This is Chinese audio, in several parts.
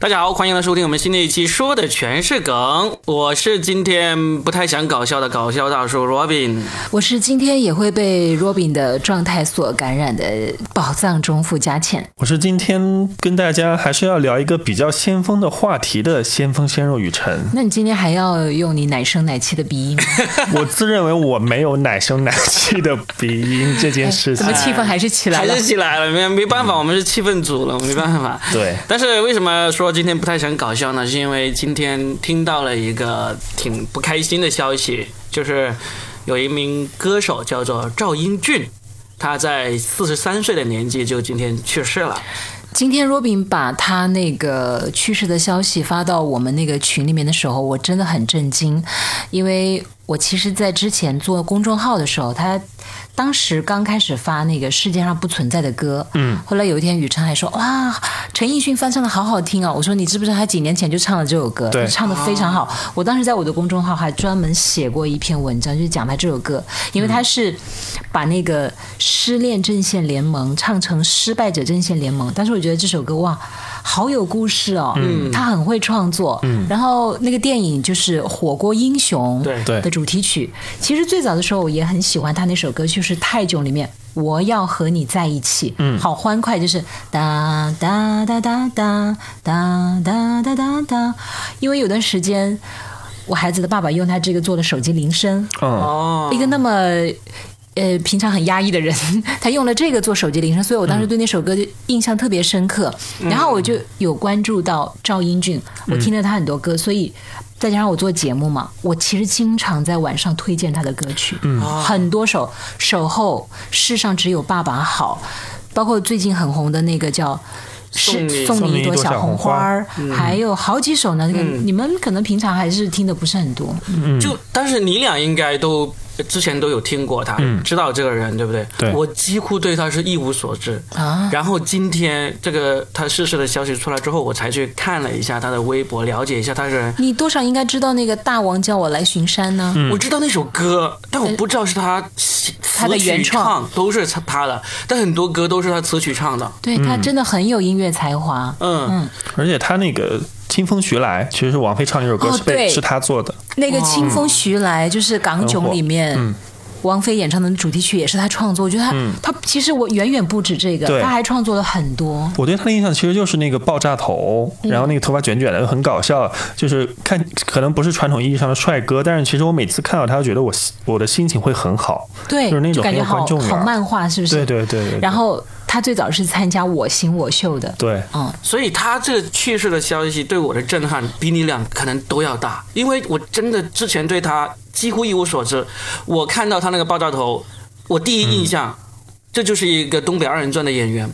大家好，欢迎来收听我们新的一期，说的全是梗。我是今天不太想搞笑的搞笑大叔 Robin，我是今天也会被 Robin 的状态所感染的宝藏中富佳倩。我是今天跟大家还是要聊一个比较先锋的话题的先锋鲜肉雨辰。那你今天还要用你奶声奶气的鼻音吗？我自认为我没有奶声奶气的鼻音这件事情怎么，气氛还是起来了？还是起来了，没没办法，我们是气氛组了，没办法。对但是为什么说今天不太想搞笑呢？是因为今天听到了一个挺不开心的消息，就是有一名歌手叫做赵英俊，他在四十三岁的年纪就今天去世了。今天 Robin 把他那个去世的消息发到我们那个群里面的时候，我真的很震惊，因为我其实，在之前做公众号的时候，他当时刚开始发那个世界上不存在的歌，嗯，后来有一天雨辰还说，哇，陈奕迅翻唱的好好听啊！我说你知不知道他几年前就唱了这首歌，对唱的非常好。我当时在我的公众号还专门写过一篇文章，就是讲他这首歌，因为他是把那个失恋阵线联盟唱成失败者阵线联盟，但是我觉得这首歌哇，好有故事哦，嗯，他很会创作，嗯，然后那个电影就是《火锅英雄》对对的主题曲，其实最早的时候我也很喜欢他那首歌，就是《泰囧》里面。我要和你在一起，嗯，好欢快，就是哒哒哒哒哒哒哒哒哒哒。因为有段时间，我孩子的爸爸用他这个做的手机铃声，嗯，哦一个那么呃平常很压抑的人，他用了这个做手机铃声，所以我当时对那首歌就印象特别深刻。然后我就有关注到赵英俊，我听了他很多歌，所以。再加上我做节目嘛，我其实经常在晚上推荐他的歌曲，嗯，很多首《守候》《世上只有爸爸好》，包括最近很红的那个叫。送你是送你一朵小红花还有好几首呢。那个你们可能平常还是听的不是很多，就但是你俩应该都之前都有听过他，知道这个人对不对？对我几乎对他是一无所知啊然后今天这个他逝世的消息出来之后，我才去看了一下他的微博，了解一下他这个人。你多少应该知道那个大王叫我来巡山呢？我知道那首歌，但我不知道是他词他的原创唱都是他的，但很多歌都是他词曲唱的。对他真的很有音乐才华。嗯，而且他那个《清风徐来》其实是王菲唱那首歌哦是是她做的，那个《清风徐来》就是《港囧》里面。王菲演唱的主题曲也是她创作，我觉得她，她其实我远远不止这个，她还创作了很多。我对她的印象其实就是那个爆炸头，嗯然后那个头发卷卷的，很搞笑。就是看可能不是传统意义上的帅哥，但是其实我每次看到他，觉得我心我的心情会很好。对，就是那种感觉好好漫画，是不是？对对对对对然后他最早是参加《我行我秀》的，对，嗯，所以他这个去世的消息对我的震撼比你俩可能都要大，因为我真的之前对他几乎一无所知。我看到他那个爆炸头，我第一印象。这就是一个东北二人转的演员，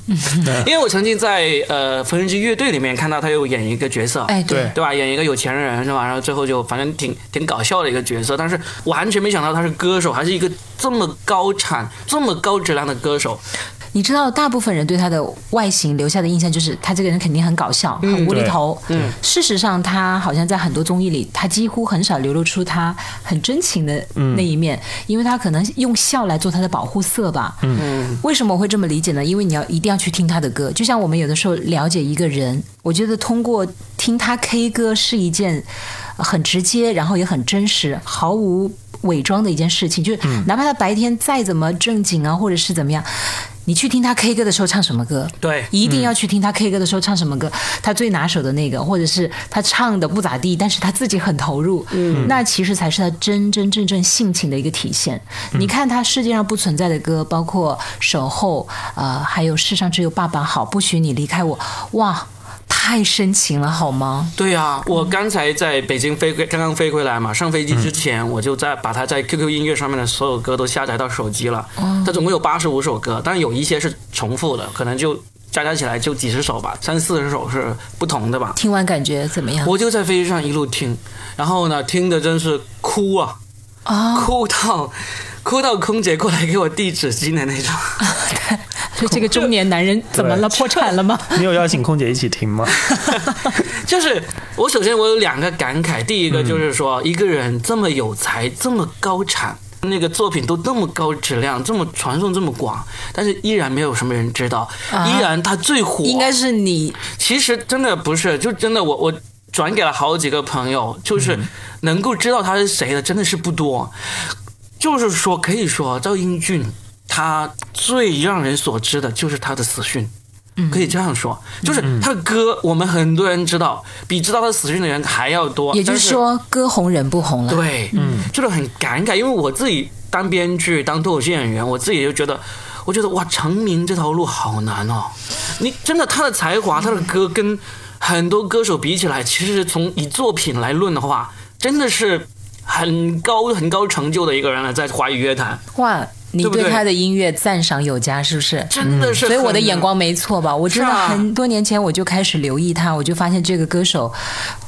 因为我曾经在呃缝纫机乐队里面看到他有演一个角色，哎，对，对吧？演一个有钱人是吧？然后最后就反正挺挺搞笑的一个角色，但是完全没想到他是歌手，还是一个这么高产、这么高质量的歌手。你知道，大部分人对他的外形留下的印象就是他这个人肯定很搞笑，很无厘头。嗯，事实上，他好像在很多综艺里，他几乎很少流露出他很真情的那一面，因为他可能用笑来做他的保护色吧。嗯，为什么我会这么理解呢？因为你要一定要去听他的歌，就像我们有的时候了解一个人，我觉得通过听他 K 歌是一件呃很直接，然后也很真实，毫无伪装的一件事情。就是哪怕他白天再怎么正经啊，或者是怎么样。你去听他 K 歌的时候唱什么歌？对。一定要去听他 K 歌的时候唱什么歌，他最拿手的那个，或者是他唱的不咋地，但是他自己很投入，嗯，那其实才是他真真正正性情的一个体现。你看他世界上不存在的歌，包括守候，呃，还有世上只有爸爸好，不许你离开我，哇，太深情了，好吗？对呀、我刚才在北京飞回，刚刚飞回来嘛，上飞机之前我就在把它在 QQ 音乐上面的所有歌都下载到手机了。它总共有八十五首歌，但是有一些是重复的，可能就加加起来就几十首吧，三四十首是不同的吧。听完感觉怎么样？我就在飞机上一路听，然后呢，听的真是哭啊，啊，哭到哭到空姐过来给我递纸巾的那种。就 这个中年男人怎么了？破产了吗？你有邀请空姐一起听吗？就是我首先我有两个感慨，第一个就是说，一个人这么有才，这么高产。那个作品都这么高质量，这么传颂这么广，但是依然没有什么人知道，啊依然他最火。应该是你其实真的不是，就真的我我转给了好几个朋友，就是能够知道他是谁的，真的是不多。就是说，可以说赵英俊他最让人所知的就是他的死讯。可以这样说，就是他的歌，我们很多人知道，比知道他死讯的人还要多。也就是说，歌红人不红了。对，嗯，就是很感慨，因为我自己当编剧、当脱口秀演员，我自己就觉得，我觉得哇，成名这条路好难哦。你真的他的才华，他的歌跟很多歌手比起来，其实从以作品来论的话，真的是很高很高成就的一个人了，在华语乐坛，哇，你对他的音乐赞赏有加，是不是？真的是、所以我的眼。光没错吧？我真的很多年前我就开始留意他，我就发现这个歌手，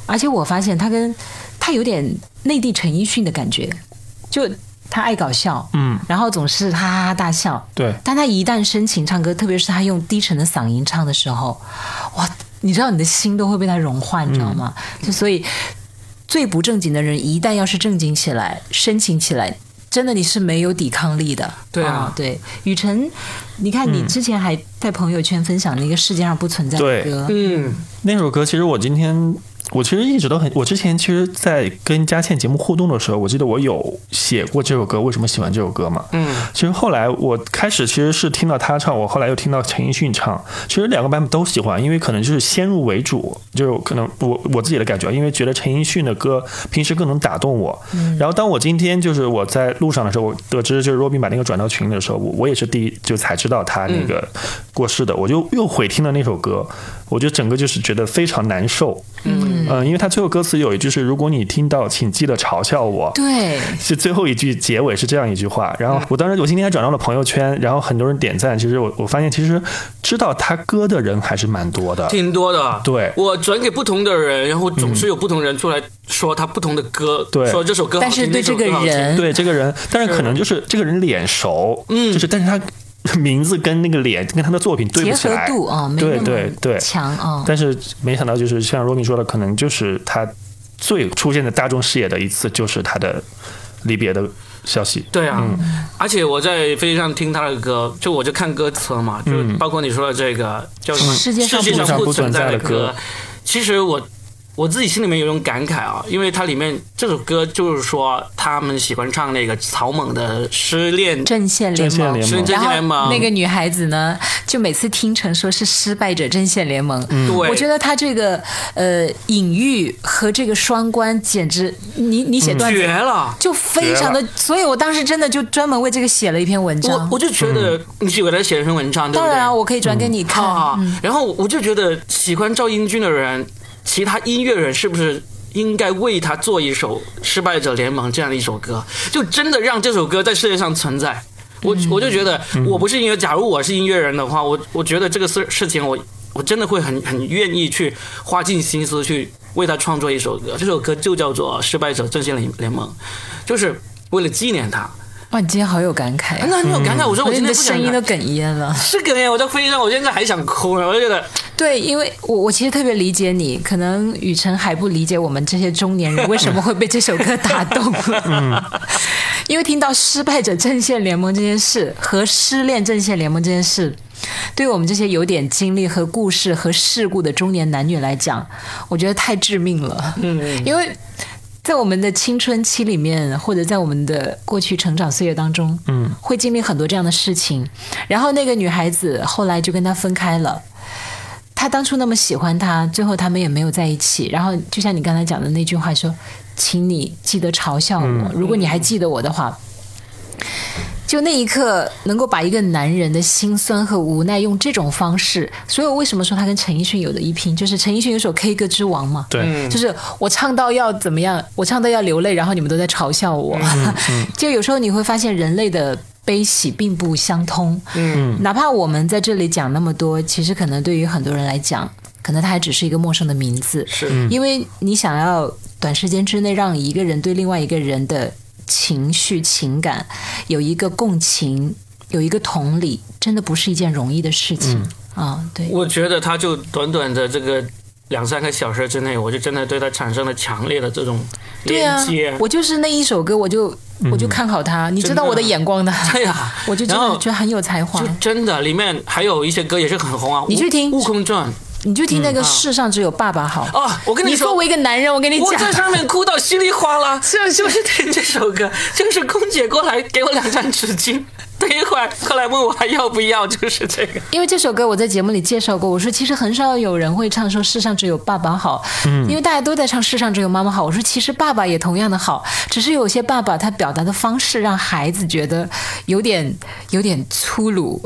而且我发现他跟他有点内地陈奕迅的感觉，就他爱搞笑，嗯，然后总是哈哈哈大笑，对，但他一旦深情唱歌，特别是他用低沉的嗓音唱的时候，哇，你知道你的心都会被他融化，你知道吗？就所以最不正经的人，一旦要是正经起来、深情起来。真的，你是没有抵抗力的。对啊。哦对，雨辰，你看你之前还在朋友圈分享那个世界上不存在的对。歌，嗯，那首歌其实我今天，我其实一直都很，我之前其实，在跟佳倩节目互动的时候，我记得我有写过这首歌，为什么喜欢这首歌嘛？嗯，其实后来我开始其实是听到他唱，我后来又听到陈奕迅唱，其实两个版本都喜欢，因为可能就是先入为主，就是可能我我自己的感觉，因为觉得陈奕迅的歌平时更能打动我。然后当我今天就是我在路上的时候，我得知就是 Robin 把那个转到群里的时候，我我也是第一就才知道他那个过世的，我就又回听了那首歌，我就整个就是觉得非常难受。嗯，嗯，因为他最后歌词有一句是“如果你听到，请记得嘲笑我”，对，是最后一句结尾是这样一句话。然后我当时我今天还转到了朋友圈，然后很多人点赞。其实我我发现，其实知道他歌的人还是蛮多的。挺多的。对我转给不同的人，然后总是有不同人出来说他不同的歌，对说这首歌好听，但是对这个人，对这个人，但是可能就是这个人脸熟，嗯就是但是他 名字跟那个脸跟他的作品对结合不起来。度啊，没对那么对对强啊。但是没想到，就是像罗米说的，可能就是他最出现在大众视野的一次，就是他的离别的消息。对啊，嗯而且我在飞机上听他的歌，就我就看歌词嘛，就包括你说的这个叫什么世界上不存在的歌，其实我。我自己心里面有一种感慨啊，因为它里面这首歌就是说他们喜欢唱那个草蜢的失恋，阵线联盟阵线联，盟是阵线联盟，那个女孩子呢，就每次听成说是失败者阵线联盟。对，我觉得她这个呃隐喻和这个双关，简直你你写段子、绝了。就非常的，所以我当时真的就专门为这个写了一篇文章。我我就觉得你给他写一篇文章，对不对？当然啊，我可以转给你看。啊，然后我就觉得喜欢赵英俊的人，其他音乐人是不是应该为他做一首《失败者联盟》这样的一首歌，就真的让这首歌在世界上存在？我我就觉得，我不是音乐，假如我是音乐人的话，我我觉得这个事事情我。我真的会很很愿意去花尽心思去为他创作一首歌，这首歌就叫做《失败者阵线联联盟》，就是为了纪念他。哇，你今天好有感慨、啊，那很有感慨，我说我今天不想声音都哽咽了。是哽咽，我在飞机上，我现在还想哭呢。我就觉得，对，因为我我其实特别理解你，可能雨辰还不理解我们这些中年人 为什么会被这首歌打动。嗯，因为听到失败者阵线联盟这件事和失恋阵线联盟这件事，对于我们这些有点经历和故事和事故的中年男女来讲，我觉得太致命了。嗯，因为。在我们的青春期里面，或者在我们的过去成长岁月当中，嗯，会经历很多这样的事情。然后那个女孩子后来就跟他分开了。他当初那么喜欢他，最后他们也没有在一起。然后就像你刚才讲的那句话说：“请你记得嘲笑我，如果你还记得我的话。”就那一刻，能够把一个男人的心酸和无奈用这种方式，所以我为什么说他跟陈奕迅有的一拼？就是陈奕迅有首 K 歌之王嘛，对，就是我唱到要怎么样，我唱到要流泪，然后你们都在嘲笑我。就有时候你会发现人类的悲喜并不相通。嗯，哪怕我们在这里讲那么多，其实可能对于很多人来讲，可能他还只是一个陌生的名字。是，因为你想要短时间之内让一个人对另外一个人的情绪、情感有一个共情，有一个同理，真的不是一件容易的事情。啊，对，我觉得他就短短的这个两三个小时之内，我就真的对他产生了强烈的这种对啊连接。，我就是那一首歌，我就我就看好他，你知道我的眼光的，对呀，我就真的觉得很有才华。就。真的里面还有一些歌也是很红啊，你去听悟悟空传》你就听那个“世上只有爸爸好”哦，我跟你说你作。为一个男人，我跟你讲。我在，上面哭到稀里哗啦，是。就是听这首歌，就是空姐过来给我两张纸巾，等一会儿过来问我还要不要，就是这个。因为这首歌我在节目里介绍过，我说其实很少有人会唱说“世上只有爸爸好”，嗯因为大家都在唱“世上只有妈妈好”。我说其实爸爸也同样的好，只是有些爸爸他表达的方式让孩子觉得有点有点粗鲁，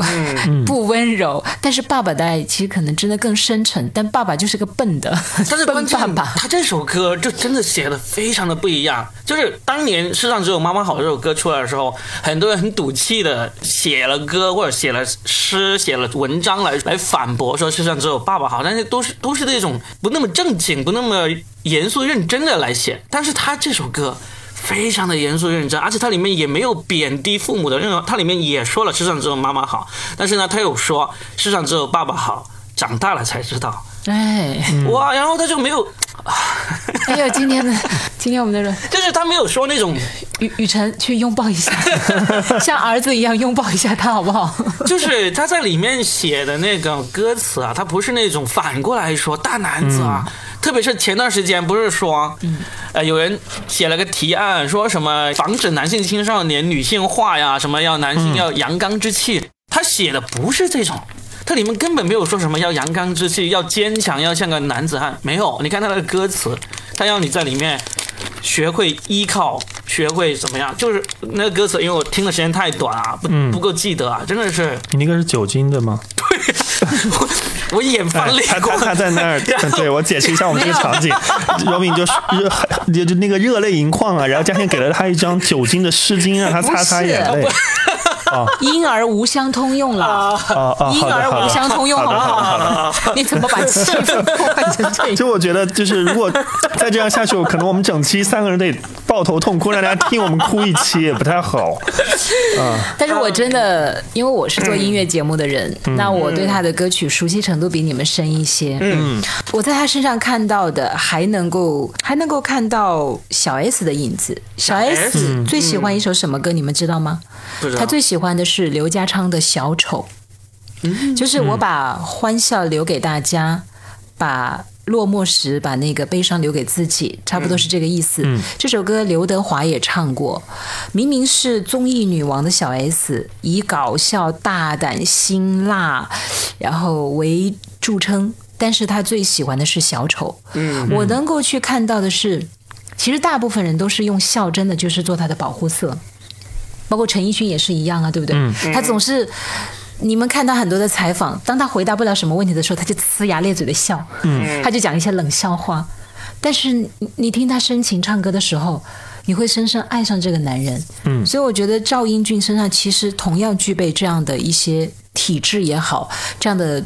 嗯 不温柔。但是爸爸的爱其实可能真的更深沉，但爸爸就是个笨的，但是 笨爸爸。他这首歌就真的写的非常的不一样。就是当年《世上只有妈妈好》这首歌出来的时候，很多人很赌气的写了歌或者写了诗、写了文章来来反驳说世上只有爸爸好，但是都是都是那种不那么正经、不那么严肃认真的来写。但是他这首歌。非常的严肃认真，而且它里面也没有贬低父母的任何，它里面也说了世上只有妈妈好，但是呢，他有说世上只有爸爸好，长大了才知道。哎，哇，然后他就没有，哎呦，今天的 今天我们的人。就是他没有说那种，雨雨辰去拥抱一下，像儿子一样拥抱一下他好不好？就是他在里面写的那个歌词啊，他不是那种反过来说大男子啊，特别是前段时间不是说，呃，有人写了个提案，说什么防止男性青少年女性化呀，什么要男性要阳刚之气，他写的不是这种。它里面根本没有说什么要阳刚之气，要坚强，要像个男子汉，没有。你看他的歌词，他要你在里面学会依靠，学会怎么样，就是那个歌词，因为我听的时间太短啊，不不够记得啊，真的是你那个是酒精的吗？对我 我眼翻泪他光他。他在那儿，对我解释一下我们这个场景。罗 敏就是热，就就那个热泪盈眶啊，然后嘉欣给了他一张酒精的湿巾，让他擦擦眼泪。婴儿无相通用了，婴儿无相通用，好不好的好的好的。好？你怎么把气氛破坏成这样？就我觉得，就是如果再这样下去，可能我们整期三个人得抱头痛哭，让大家听我们哭一期也不太好。啊但是我真的，因为我是做音乐节目的人，那我对他的歌曲熟悉程度比你们深一些。嗯，我在他身上看到的还能够还能够看到小 S 的影子。小 S 最喜欢一首什么歌？你们知道吗？不知道他最喜欢的是刘家昌的《小丑》，就是我把欢笑留给大家，把落寞时把那个悲伤留给自己，差不多是这个意思。这首歌刘德华也唱过，明明是综艺女王的小 S，以搞笑、大胆、辛辣，然后为著称，但是他最喜欢的是小丑。嗯，我能够去看到的是。其实大部分人都是用笑，真的就是做他的保护色。包括陈奕迅也是一样啊，对不对？他总是，你们看他很多的采访，当他回答不了什么问题的时候，他就呲牙咧嘴的笑，嗯他就讲一些冷笑话。但是你你听他深情唱歌的时候，你会深深爱上这个男人。嗯，所以我觉得赵英俊身上其实同样具备这样的一些体质也好，这样的。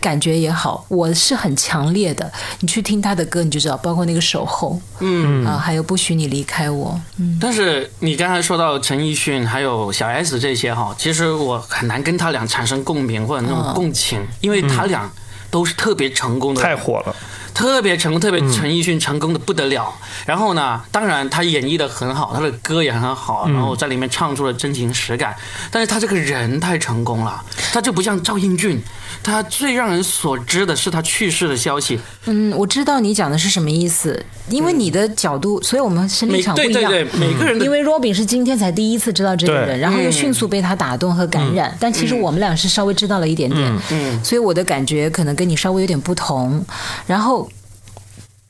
感觉也好，我是很强烈的。你去听他的歌，你就知道，包括那个守候，嗯啊，还有不许你离开我，嗯，但是你刚才说到陈奕迅还有小 S 这些哈，其实我很难跟他俩产生共鸣或者那种共情，因为他俩都是特别成功的，太火了，特别成功，特别陈奕迅成功的不得了。然后呢，当然他演绎的很好，他的歌也很好，然后在里面唱出了真情实感。但是他这个人太成功了，他就不像赵英俊，他最让人所知的是他去世的消息。嗯，我知道你讲的是什么意思，因为你的角度，所以我们是立每场不一样。对对对，每个人的因为 Robin 是今天才第一次知道这个对人，然后又迅速被他打动和感染，但其实我们俩是稍微知道了一点点，嗯所以我的感觉可能跟你稍微有点不同。然后，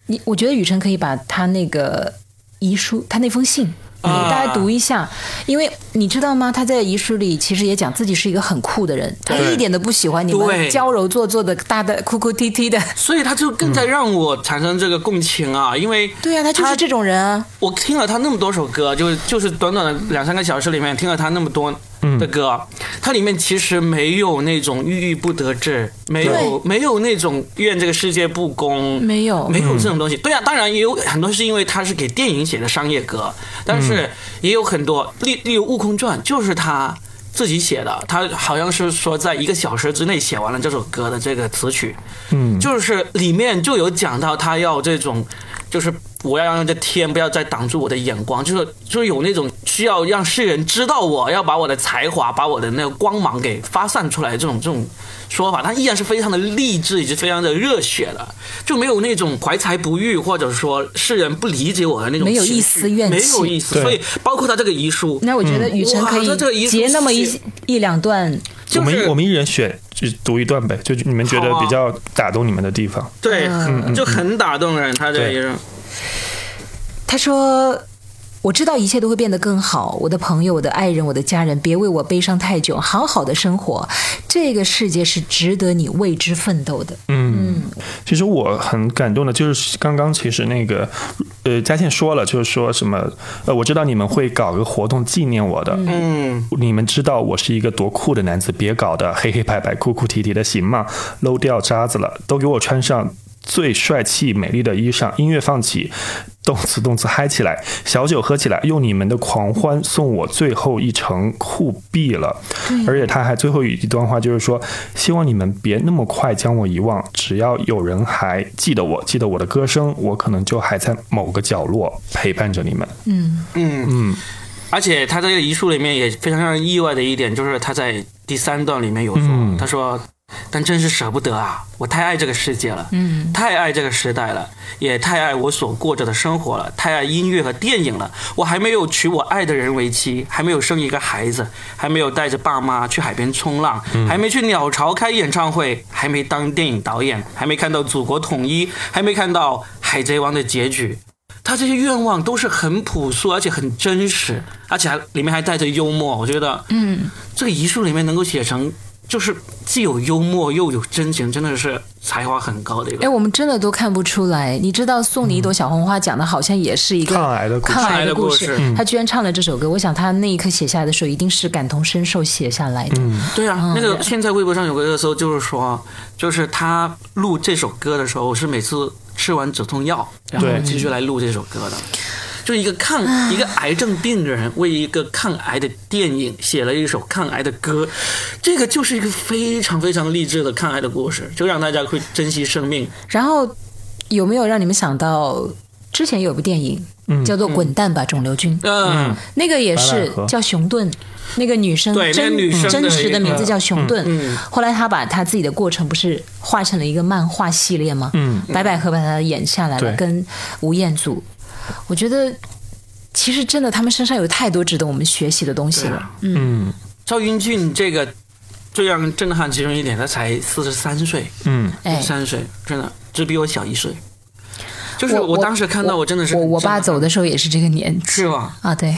你我觉得雨辰可以把他那个遗书，他那封信。大家读一下，因为你知道吗？他在遗书里其实也讲自己是一个很酷的人，他一点都不喜欢你们娇柔做作的、大的哭哭啼啼的。所以他就更在让我产生这个共情啊，因为对啊，他就是这种人啊。我听了他那么多首歌，就是就是短短的两三个小时里面听了他那么多的歌，它里面其实没有那种郁郁不得志，没有没有那种怨这个世界不公，没有。没有这种东西。对啊，当然也有很多是因为他是给电影写的商业歌，但是也有很多，例例如《悟空传》，就是他自己写的，他好像是说在一个小时之内写完了这首歌的这个词曲，嗯，就是里面就有讲到他要这种，就是我要让这天不要再挡住我的眼光，就是就是有那种需要让世人知道我要把我的才华，把我的那个光芒给发散出来这种这种说法，他依然是非常的励志以及非常的热血的，就没有那种怀才不遇或者说世人不理解我的那种没有一丝怨没有意思，所以包括他这个遗书，那我觉得雨辰可哇他这个遗以书截那么一一两段，就是我们我们一人选就读一段呗，就你们觉得比较打动你们的地方。对，嗯就很打动人，他这个。他说。我知道一切都会变得更好，我的朋友、我的爱人、我的家人，别为我悲伤太久，好好的生活。这个世界是值得你为之奋斗的。嗯，其实我很感动的，就是刚刚其实那个呃，佳倩说了，就是说什么呃，我知道你们会搞个活动纪念我的，嗯，你们知道我是一个多酷的男子，别搞得黑黑白白、哭哭啼啼的行吗？搂掉渣子了，都给我穿上最帅气美丽的衣裳，音乐放起。动词动词嗨起来，小酒喝起来，用你们的狂欢送我最后一程，酷毙了！而且他还最后一段话就是说，希望你们别那么快将我遗忘，只要有人还记得我，记得我的歌声，我可能就还在某个角落陪伴着你们。嗯嗯嗯，而且他这个遗书里面也非常让人意外的一点，就是他在第三段里面有说，嗯他说：“但真是舍不得啊，我太爱这个世界了，嗯，太爱这个时代了，也太爱我所过着的生活了，太爱音乐和电影了。我还没有娶我爱的人为妻，还没有生一个孩子，还没有带着爸妈去海边冲浪，还没去鸟巢开演唱会，还没当电影导演，还没看到祖国统一，还没看到海贼王的结局。”他这些愿望都是很朴素，而且很真实，而且还里面还带着幽默。我觉得，嗯，这个遗书里面能够写成，就是既有幽默又有真情，真的是才华很高的一个哎，我们真的都看不出来。你知道送你一朵小红花讲的好像也是一个抗癌的故事抗癌的故事故事。他居然唱了这首歌，我想他那一刻写下来的时候，一定是感同身受写下来的。对啊，那个现在微博上有个热搜，就是说，就是他录这首歌的时候，是每次吃完止痛药，然后继续来录这首歌的。就是一个抗一个癌症病人为一个抗癌的电影写了一首抗癌的歌，这个就是一个非常非常励志的抗癌的故事，就让大家会珍惜生命。然后有没有让你们想到之前有部电影、叫做《滚蛋吧，肿瘤君》？嗯，那个也是叫熊顿，那个女生对那个真女生真实的名字叫熊顿。嗯嗯。后来她把她自己的过程不是画成了一个漫画系列吗？嗯，白百合把它演下来了，跟吴彦祖，我觉得其实真的他们身上有太多值得我们学习的东西了。嗯赵英俊这个最让人震撼其中一点，他才四十三岁，嗯，三十岁，真的只比我小一岁。就是我我当时看到，我真的是我我爸走的时候也是这个年纪是吧？啊，对，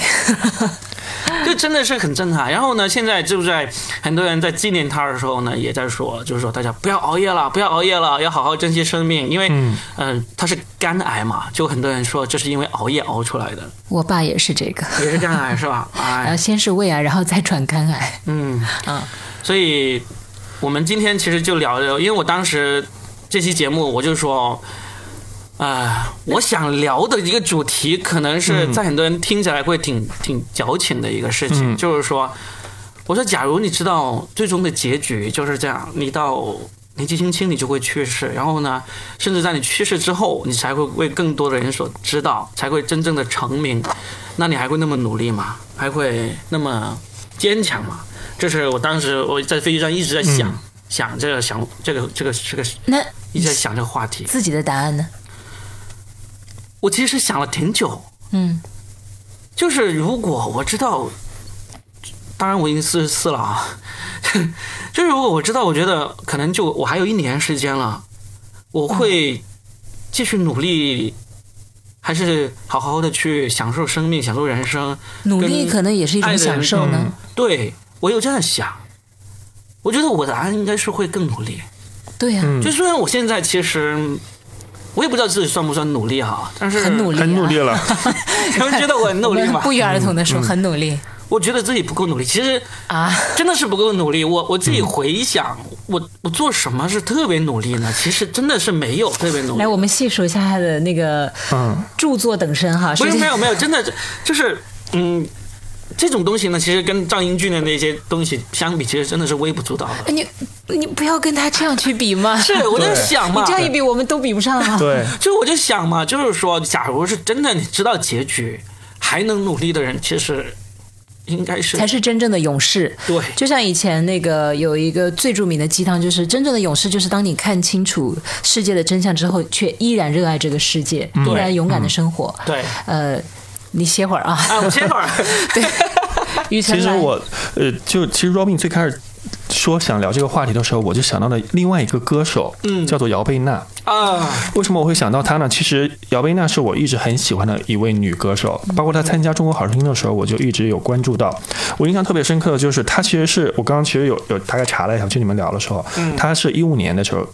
就真的是很震撼。然后呢，现在就在很多人在纪念他的时候呢，也在说，就是说大家不要熬夜了，不要熬夜了，要好好珍惜生命，因为嗯、呃他是肝癌嘛，就很多人说这是因为熬夜熬出来的，我爸也是这个，也是肝癌是吧？然后哎，先是胃癌，然后再转肝癌。嗯啊，所以我们今天其实就聊聊，因为我当时这期节目我就说。啊、我想聊的一个主题，可能是在很多人听起来会挺挺矫情的一个事情，嗯就是说，我说，假如你知道最终的结局就是这样，你到年纪轻轻你就会去世，然后呢，甚至在你去世之后，你才会为更多的人所知道，才会真正的成名，那你还会那么努力吗？还会那么坚强吗？这是我当时我在飞机上一直在想、嗯想这个想这个这个这个那一直在想这个话题。自己的答案呢？我其实想了挺久，嗯就是如果我知道，当然我已经四十四了啊，就是如果我知道，我觉得可能就我还有一年时间了，我会继续努力，还是好好的去享受生命，享受人生。努力可能也是一种享受呢。嗯对我有这样想，我觉得我的答案应该是会更努力。对呀、嗯就虽然我现在其实我也不知道自己算不算努力哈，但是很努力、啊，很努力了。他们觉得我很努力吗？不约而同的说、很努力我觉得自己不够努力，其实啊。真的是不够努力。我我自己回想，我我做什么是特别努力呢？其实真的是没有特别努力来，。我们细数一下他的那个嗯著作等身哈。不是没有没有，真的就是嗯，这种东西呢，其实跟赵英俊的那些东西相比，其实真的是微不足道的。哎你你不要跟他这样去比嘛，是，我在想嘛，你这样一比，我们都比不上啊。对，就我就想嘛，就是说，假如是真的你知道结局还能努力的人，其实应该是才是真正的勇士。对。就像以前那个有一个最著名的鸡汤，就是真正的勇士，就是当你看清楚世界的真相之后，却依然热爱这个世界，依然勇敢的生活。对。呃，你歇会儿啊，啊，我歇会儿。雨辰来其实我呃，就其实 Robin 最开始说想聊这个话题的时候，我就想到了另外一个歌手，嗯叫做姚贝娜。啊，为什么我会想到她呢？其实姚贝娜是我一直很喜欢的一位女歌手，包括她参加《中国好声音》的时候，我就一直有关注到。我印象特别深刻的就是她其实是我刚刚其实有有大概查了一下，去你们聊的时候，她是一五年的时候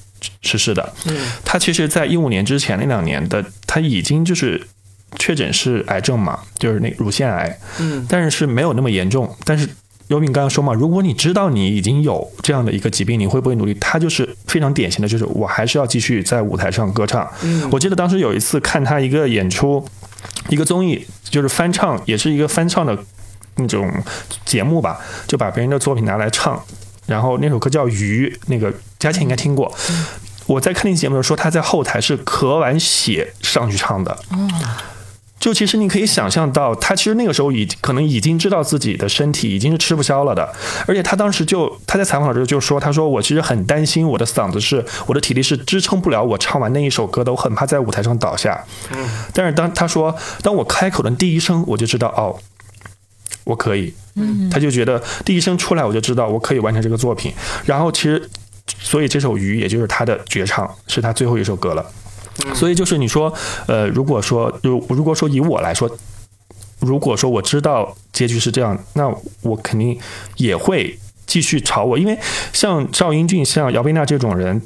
逝世的。嗯她其实在一五年之前那两年的，她已经就是确诊是癌症嘛，就是那乳腺癌。嗯但是是没有那么严重。但是尤敏刚刚说嘛，如果你知道你已经有这样的一个疾病，你会不会努力？他就是非常典型的，就是我还是要继续在舞台上歌唱。嗯我记得当时有一次看他一个演出，一个综艺，就是翻唱，也是一个翻唱的那种节目吧，就把别人的作品拿来唱。然后那首歌叫《鱼》，那个佳倩应该听过。我在看那期节目的时候，说他在后台是咳完血上去唱的。就其实你可以想象到，他其实那个时候已可能已经知道自己的身体已经是吃不消了的，而且他当时就他在采访的时候就说，他说我其实很担心我的嗓子是我的体力是支撑不了我唱完那一首歌的，我很怕在舞台上倒下。但是当他说当我开口的第一声，我就知道哦，我可以。他就觉得第一声出来，我就知道我可以完成这个作品。然后其实，所以这首《鱼》也就是他的绝唱，是他最后一首歌了。所以就是你说，呃，如果说如如果说以我来说，如果说我知道结局是这样，那我肯定也会继续炒我，因为像赵英俊、像姚贝娜这种人。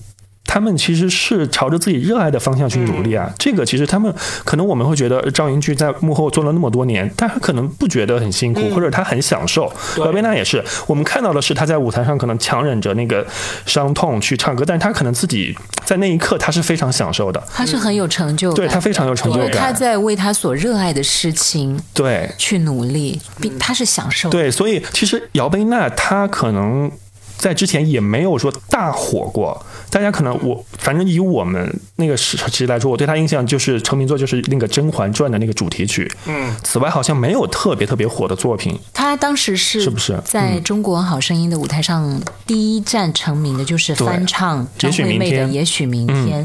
他们其实是朝着自己热爱的方向去努力啊，这个其实他们可能我们会觉得呃赵英俊在幕后做了那么多年，但他可能不觉得很辛苦，或者他很享受。对姚贝娜也是，我们看到的是他在舞台上可能强忍着那个伤痛去唱歌，但是他可能自己在那一刻他是非常享受的，他是很有成就感，对他非常有成就感他，在为他所热爱的事情对。去努力，并他是享受。对，所以其实姚贝娜她可能在之前也没有说大火过，大家可能我反正以我们那个时期来说，我对他印象就是成名作就是那个《甄嬛传》的那个主题曲，嗯，此外好像没有特别特别火的作品。他当时是是不是？在中国好声音的舞台上第一站成名的，就是翻唱张惠妹的《也许明天》，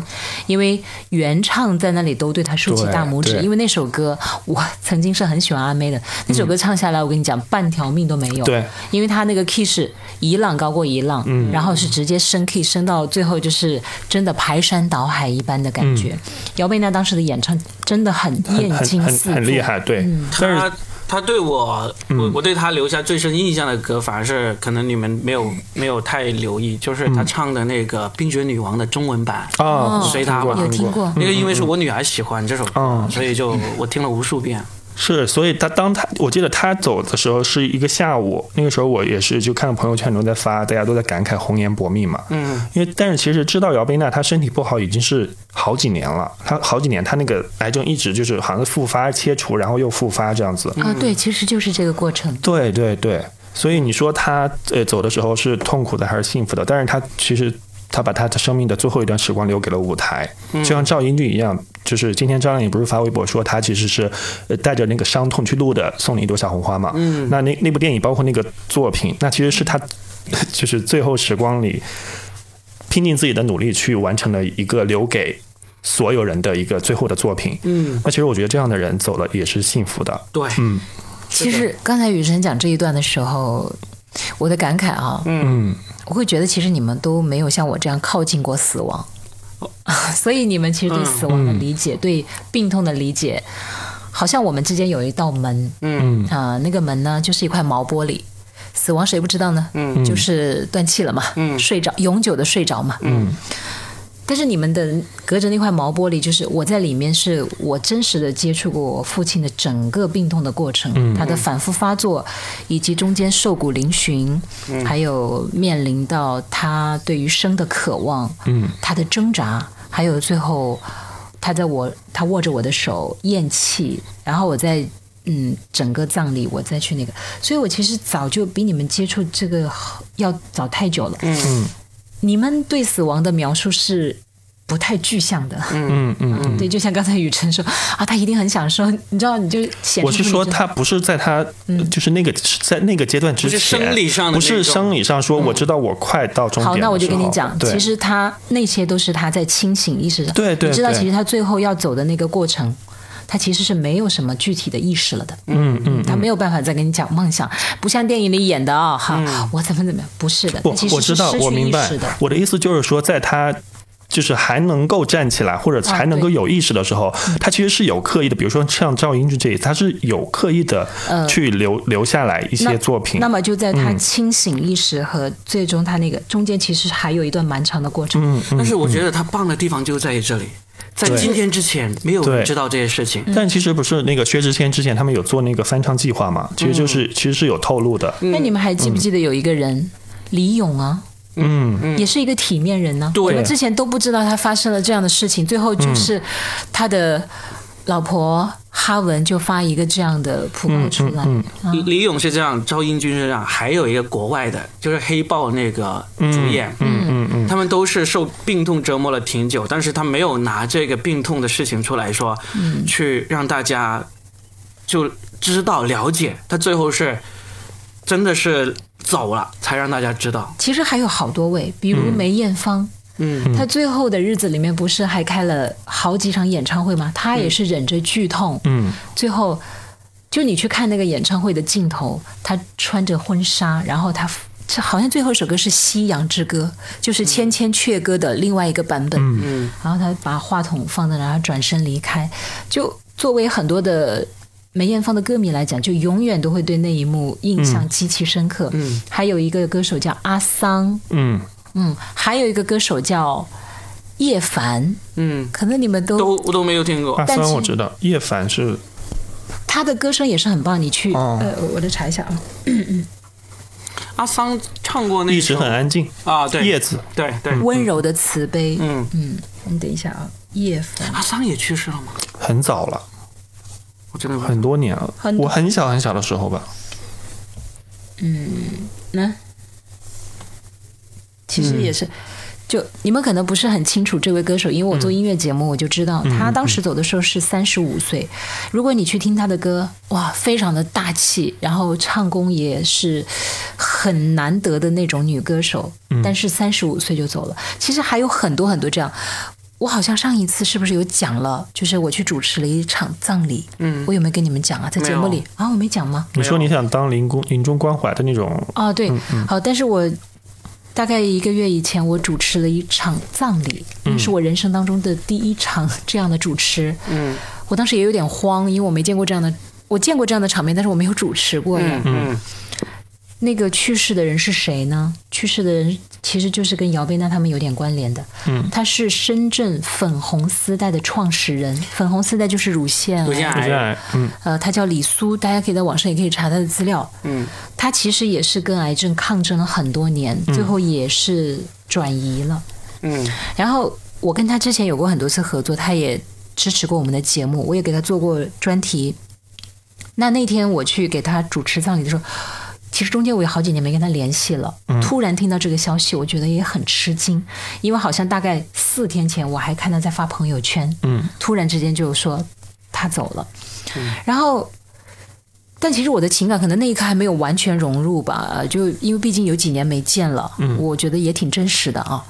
因为原唱在那里都对他竖起大拇指，因为那首歌我曾经是很喜欢阿妹的，那首歌唱下来，我跟你讲，半条命都没有。对，因为他那个 key 是一浪高过一浪，嗯然后是直接升 key 升到最后就是真的排山倒海一般的感觉。姚贝娜当时的演唱真的很艳很很惊四座，很厉害，对。但是他他对我，我我对他留下最深印象的歌，反而是可能你们没有没有太留意，就是他唱的那个《冰雪女王》的中文版。啊，随他吧有听过。那个因为是我女儿喜欢这首所以就我听了无数遍。是，所以他当他我记得他走的时候是一个下午，那个时候我也是就看到朋友圈都在发，大家都在感慨红颜薄命嘛。嗯，因为但是其实知道姚贝娜她身体不好已经是好几年了，她好几年她那个癌症一直就是好像是复发切除，然后又复发这样子。啊，对，其实就是这个过程。对对对，所以你说她呃走的时候是痛苦的还是幸福的？但是她其实。他把他的生命的最后一段时光留给了舞台，就像赵英俊一样，就是今天张靓颖不是发微博说她其实是呃带着那个伤痛去录的《送你一朵小红花》嘛，嗯，那那那部电影包括那个作品，那其实是她 就是最后时光里拼尽自己的努力去完成了一个留给所有人的一个最后的作品，嗯，那其实我觉得这样的人走了也是幸福的，对，嗯。其实刚才雨辰讲这一段的时候，我的感慨啊，嗯，我会觉得其实你们都没有像我这样靠近过死亡，所以你们其实对死亡的理解、对病痛的理解，好像我们之间有一道门，嗯啊、那个门呢就是一块毛玻璃。死亡谁不知道呢？嗯，就是断气了嘛，嗯，睡着，永久的睡着嘛，嗯。但是你们的隔着那块毛玻璃，就是我在里面，是我真实的接触过我父亲的整个病痛的过程，他的反复发作，以及中间瘦骨嶙峋，还有面临到他对于生的渴望，嗯，他的挣扎，还有最后他在我他握着我的手咽气，然后我在嗯，整个葬礼我再去那个，所以我其实早就比你们接触这个要早太久了。嗯你们对死亡的描述是不太具象的，嗯嗯嗯，对，就像刚才雨辰说啊，他一定很享受，你知道，你就显示我是说，他不是在他就是那个在那个阶段之不是前，生理上的不是生理上说我知道我快到终点好，那我就跟你讲，其实他那些都是他在清醒意识上，对对你知道，其实他最后要走的那个过程。他其实是没有什么具体的意识了的，嗯嗯，他没有办法再跟你讲梦想，不像电影里演的啊、哈，我怎么怎么样，不是的，我他其实我知道是失，去我明白意识的。我的意思就是说，在他。就是还能够站起来，或者还能够有意识的时候，他其实是有刻意的。比如说像赵英俊这一次，他是有刻意的去留、留下来一些作品。那么就在他清醒意识和最终他那个中间，其实还有一段蛮长的过程。嗯嗯但是我觉得他棒的地方就在于这里，在今天之前，没有人知道这些事情。但其实不是那个薛之谦之前他们有做那个翻唱计划嘛？其实就是、其实是有透露的。那你们还记不记得有一个人李咏啊？嗯，也是一个体面人呢、对。我们之前都不知道他发生了这样的事情，最后就是他的老婆哈文就发一个这样的讣告出来。嗯李李咏是这样，赵英俊是这样，还有一个国外的，就是黑豹那个主演，嗯嗯嗯，他们都是受病痛折磨了挺久，但是他没有拿这个病痛的事情出来说，去让大家就知道了解，他最后是真的是走了，才让大家知道。其实还有好多位，比如梅艳芳。嗯，她最后的日子里面不是还开了好几场演唱会吗？他也是忍着剧痛，嗯，最后就你去看那个演唱会的镜头，他穿着婚纱，然后他这好像最后一首歌是《夕阳之歌》，就是《千千阙歌》的另外一个版本。嗯，然后他把话筒放在那儿，然后转身离开。就作为很多的梅艳芳的歌迷来讲，就永远都会对那一幕印象极其深刻。嗯，还有一个歌手叫阿桑，嗯，嗯，还有一个歌手叫叶凡，嗯，可能你们都都我都没有听过。阿。但是三我知道，叶凡是他的歌声也是很棒，你去、哦。呃，我我再查一下啊。阿桑唱过那一直很安静，啊，对，叶子。对对，温柔的慈悲，嗯，嗯，你等一下啊，叶凡，阿桑也去世了吗？很早了，我真的很多年了。很。我很小很小的时候吧，嗯那、其实也是。就你们可能不是很清楚这位歌手，因为我做音乐节目，我就知道、他当时走的时候是三十五岁。如果你去听他的歌，哇，非常的大气，然后唱功也是很难得的那种女歌手。但是三十五岁就走了。其实还有很多很多这样。我好像上一次是不是有讲了？就是我去主持了一场葬礼，嗯我有没有跟你们讲啊？在节目里啊，我没讲吗？你说你想当临终临终关怀的那种，啊，对，好，但是我大概一个月以前，我主持了一场葬礼，那是我人生当中的第一场这样的主持。嗯我当时也有点慌，因为我没见过这样的，我见过这样的场面，但是我没有主持过呀。嗯嗯那个去世的人是谁呢？去世的人其实就是跟姚贝娜他们有点关联的。嗯，他是深圳粉红丝带的创始人，粉红丝带就是乳腺乳腺癌。嗯呃，他叫李苏，大家可以在网上也可以查他的资料。嗯他其实也是跟癌症抗争了很多年，最后也是转移了。嗯然后我跟他之前有过很多次合作，他也支持过我们的节目，我也给他做过专题。那那天我去给他主持葬礼的时候，其实中间我有好几年没跟他联系了。突然听到这个消息，我觉得也很吃惊，因为好像大概四天前我还看他在发朋友圈，嗯，突然之间就说他走了，然后。但其实我的情感可能那一刻还没有完全融入吧，呃就因为毕竟有几年没见了，我觉得也挺真实的啊。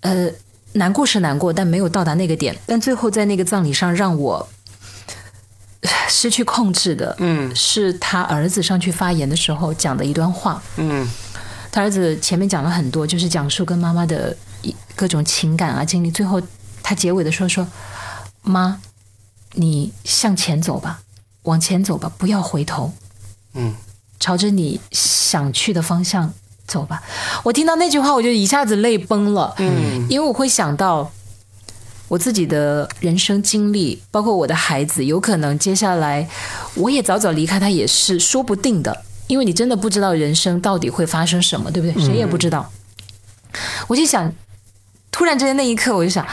呃，难过是难过，但没有到达那个点。但最后在那个葬礼上，让我呃失去控制的，嗯是他儿子上去发言的时候讲的一段话。嗯他儿子前面讲了很多，就是讲述跟妈妈的一各种情感啊经历。最后他结尾的时候说：“妈，你向前走吧，往前走吧，不要回头，嗯朝着你想去的方向走吧。”我听到那句话，我就一下子泪崩了。嗯因为我会想到我自己的人生经历，包括我的孩子，有可能接下来我也早早离开他也是说不定的，因为你真的不知道人生到底会发生什么，对不对？谁也不知道。我就想，突然之间那一刻，我就想，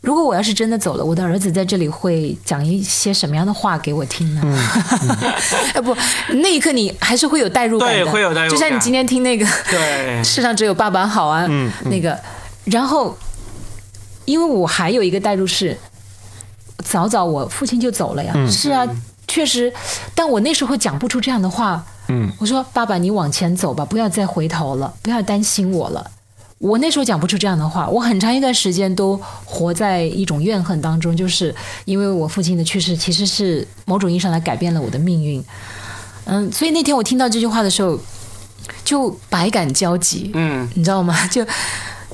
如果我要是真的走了，我的儿子在这里会讲一些什么样的话给我听呢？哎不，那一刻你还是会有代入感的，对会有代入感就像你今天听那个对 世上只有爸爸好啊，那个，然后因为我还有一个代入是，早早我父亲就走了呀，是啊，确实，但我那时候讲不出这样的话，嗯，我说爸爸你往前走吧，不要再回头了，不要担心我了。我那时候讲不出这样的话，我很长一段时间都活在一种怨恨当中，就是因为我父亲的去世，其实是某种意义上来改变了我的命运。嗯，所以那天我听到这句话的时候，就百感交集。嗯，你知道吗？就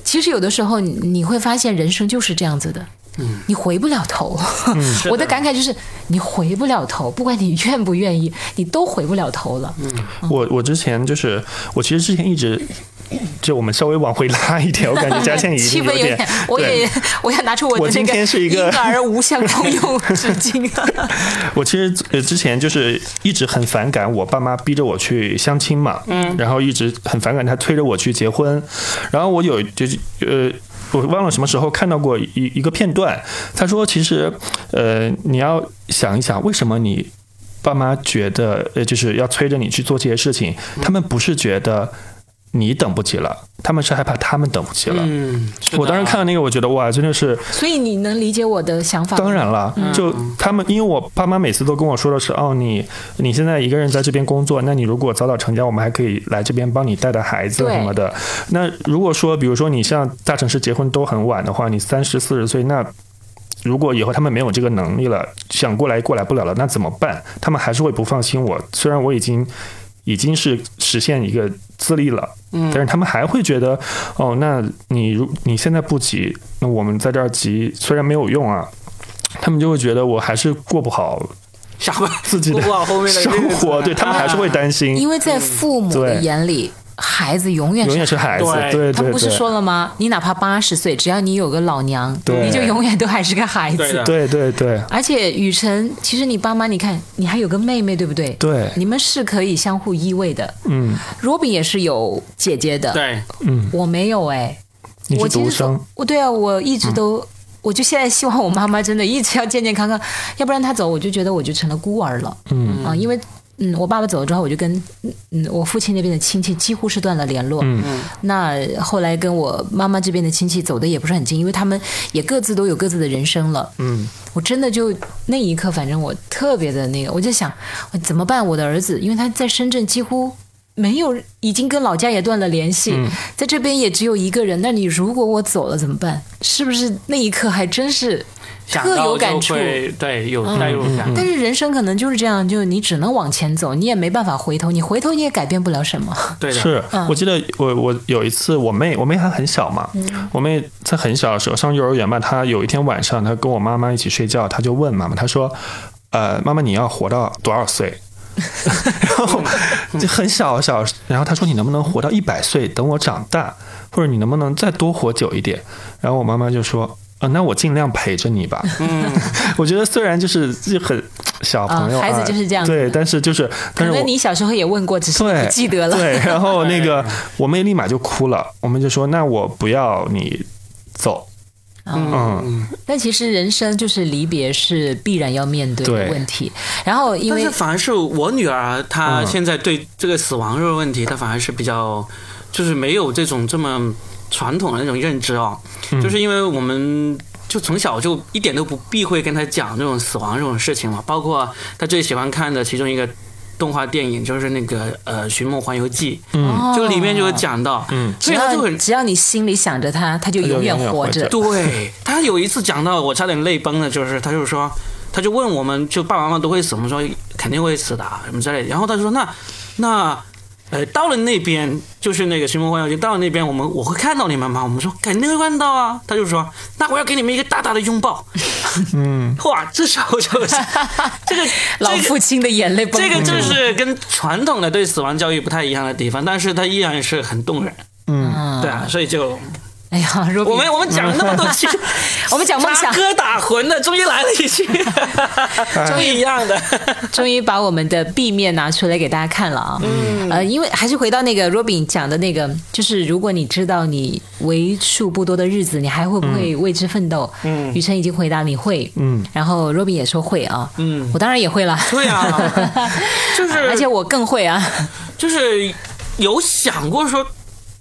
其实有的时候你你会发现人生就是这样子的，嗯，你回不了头。是我的感慨就是你回不了头，不管你愿不愿意，你都回不了头了。我我之前就是我其实之前一直。就我们稍微往回拉一点，我感觉嘉倩已气经有点氛有点，，我也我要拿出我今那个天是一个婴儿无相通用 纸巾。我其实呃之前就是一直很反感我爸妈逼着我去相亲嘛，嗯，然后一直很反感他推着我去结婚，然后我有就是呃。我忘了什么时候看到过一一个片段，他说其实，呃，你要想一想，为什么你爸妈觉得呃就是要催着你去做这些事情，他们不是觉得你等不及了，他们是害怕他们等不及了。嗯，我当时看到那个，我觉得哇，真的是所以你能理解我的想法吗？当然了，就他们，因为我爸妈每次都跟我说的是，哦，你你现在一个人在这边工作，那你如果早早成家，我们还可以来这边帮你带带孩子什么的。那如果说，比如说你像大城市结婚都很晚的话，你三十四十岁，那如果以后他们没有这个能力了，想过来过来不了了，那怎么办？他们还是会不放心我，虽然我已经已经是实现一个自立了，嗯。但是他们还会觉得，哦，那你如你现在不急，那我们在这儿急，虽然没有用啊，他们就会觉得我还是过不好自己的生活，对他们还是会担心，因为在父母的眼里，孩子永远永远是孩子，对。他不是，说了吗？你哪怕八十岁，只要你有个老娘，你就永远都还是个孩子。对。对对对。而且雨辰，其实你爸妈，你看你还有个妹妹，对不对？对，你们是可以相互依偎的。嗯。罗比也是有姐姐的，对，嗯，我没有哎。你是我其实独生，我对啊，我一直都，我就现在希望我妈妈真的一直要健健康康，要不然她走，我就觉得我就成了孤儿了。嗯。啊，因为嗯，我爸爸走了之后，我就跟嗯我父亲那边的亲戚几乎是断了联络。嗯那后来跟我妈妈这边的亲戚走的也不是很近，因为他们也各自都有各自的人生了。嗯我真的就那一刻，反正我特别的那个，我就想我怎么办？我的儿子，因为他在深圳几乎没有，已经跟老家也断了联系，嗯在这边也只有一个人。那你如果我走了怎么办？是不是那一刻还真是特有感触？对，有代入感。但是人生可能就是这样，就你只能往前走，你也没办法回头，你回头你也改变不了什么。对的，是嗯我记得我我有一次我妹我妹还很小嘛，我妹在很小的时候上幼儿园嘛，她有一天晚上她跟我妈妈一起睡觉，她就问妈妈，她说，呃，妈妈你要活到多少岁？然后 就很小小，然后她说你能不能活到一百岁？等我长大，或者你能不能再多活久一点？然后我妈妈就说。啊，那我尽量陪着你吧。嗯，我觉得虽然就是就很小朋友，啊孩子啊就是这样对，但是就是，可但是你小时候也问过，只是，不记得了。对，然后那个 我妹立马就哭了，我们就说那我不要你走，嗯但其实人生就是离别是必然要面对的问题。然后因为但是反而是我女儿，她嗯现在对这个死亡这个问题，她反而是比较，就是没有这种这么传统的那种认知哦。嗯就是因为我们就从小就一点都不避讳跟他讲这种死亡这种事情嘛，包括他最喜欢看的其中一个动画电影就是那个呃《寻梦环游记》，嗯就里面就有讲到，嗯所以他就很只要你心里想着他，他就永远活活着着。对他有一次讲到我差点泪崩了，就是他就是说，他就问我们就爸爸妈妈都会死，我们说肯定会死的啊什么之类的。然后他就说那那呃到了那边就是那个寻梦环游记，到了那边我们我会看到你们吗？我们说肯定会看到啊。他就说那我要给你们一个大大的拥抱。嗯，哇，这时候就是这个老父亲的眼泪崩这个就是跟传统的对死亡教育不太一样的地方，但是它依然是很动人。嗯，嗯对啊，所以就哎呀，我们我们讲了那么多期，我们讲梦想。插，歌打魂的，终于来了一期，终于。一样的。终于把我们的 B 面拿出来给大家看了啊。嗯，呃，因为还是回到那个 Robin 讲的那个，就是如果你知道你为数不多的日子，你还会不会为之奋斗？嗯，雨辰已经回答你会，嗯，然后 Robin 也说会啊，嗯，我当然也会了，对啊，就是。而且我更会啊。就是有想过说，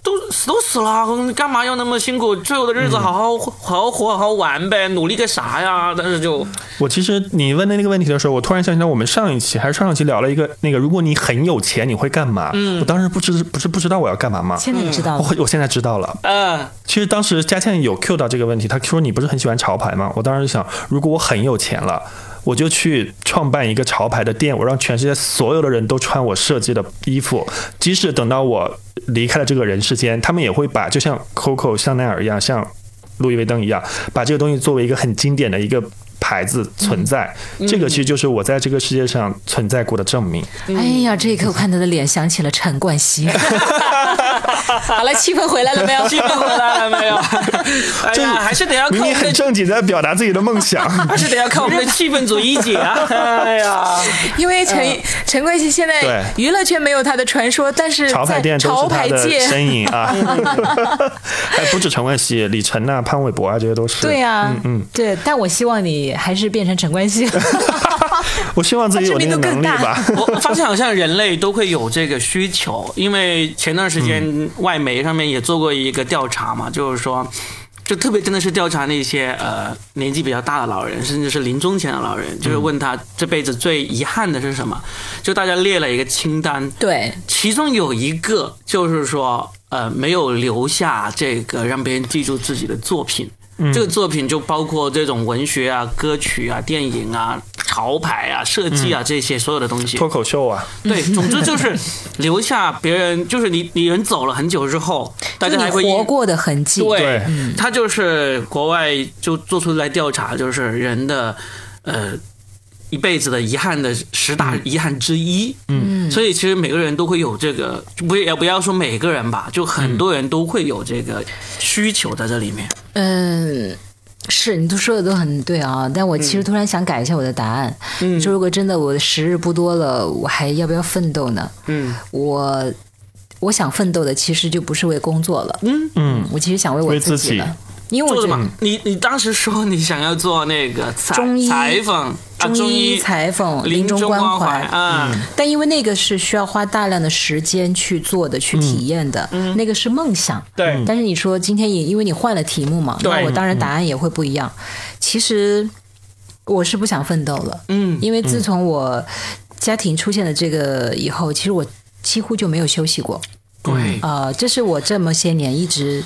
都死都死了，干嘛要那么辛苦？最后的日子好好、好好活、好好玩呗，努力个啥呀？但是就我其实你问的那个问题的时候，我突然想起来，我们上一期还是上上期聊了一个那个，如果你很有钱，你会干嘛？嗯，我当时不知不是不知道我要干嘛吗？现在你知道了，我我现在知道了。嗯，其实当时佳倩有 Q 到这个问题，她说你不是很喜欢潮牌吗？我当时就想，如果我很有钱了。我就去创办一个潮牌的店，我让全世界所有的人都穿我设计的衣服，即使等到我离开了这个人世间，他们也会把就像 Coco、香奈儿一样，像路易威登一样，把这个东西作为一个很经典的一个牌子存在。这个其实就是我在这个世界上存在过的证明。哎呀，这一刻我看他的脸，想起了陈冠希。好了，气氛回来了没有？气氛回来了没有？哎呀，还是得要靠明明很我们的，正经在表达自己的梦想。还是得要看我们的气氛组一姐啊！哎呀，因为陈陈冠希现在对娱乐圈没有他的传说，但是潮牌潮牌界，身影啊，哎不止陈冠希、李晨呐、潘玮柏啊，这些都是。对呀、嗯嗯，对。但我希望你还是变成陈冠希。我希望自己有那个能力吧。我发现好像人类都会有这个需求，因为前段时间外媒上面也做过一个调查嘛，就是说。就特别真的是调查那些呃年纪比较大的老人，甚至是临终前的老人，就是问他这辈子最遗憾的是什么？就大家列了一个清单，对，其中有一个就是说，呃，没有留下这个让别人记住自己的作品。这个作品就包括这种文学啊、歌曲啊、电影啊、潮牌啊、设计啊这些所有的东西。脱口秀啊，对，总之就是留下别人，就是你你人走了很久之后，大家还会活过的痕迹。对对，他就是国外就做出来调查，就是人的呃一辈子的遗憾的十大遗憾之一。嗯，所以其实每个人都会有这个，不也不要说每个人吧，就很多人都会有这个需求在这里面。嗯，是你都说的都很对啊，但我其实突然想改一下我的答案。嗯说如果真的我的时日不多了，我还要不要奋斗呢？嗯我我想奋斗的其实就不是为工作了，嗯，嗯，我其实想为我自己己了。因为我觉得做什么？你你当时说你想要做那个采中医裁缝啊，中中医医裁缝、临终关怀啊，但因为那个是需要花大量的时间去做的、去体验的，嗯那个是梦想。对但是你说今天也因为你换了题目嘛，对那我当然答案也会不一样。其实我是不想奋斗了，嗯因为自从我家庭出现了这个以后，其实我几乎就没有休息过。对。呃，这是我这么些年一直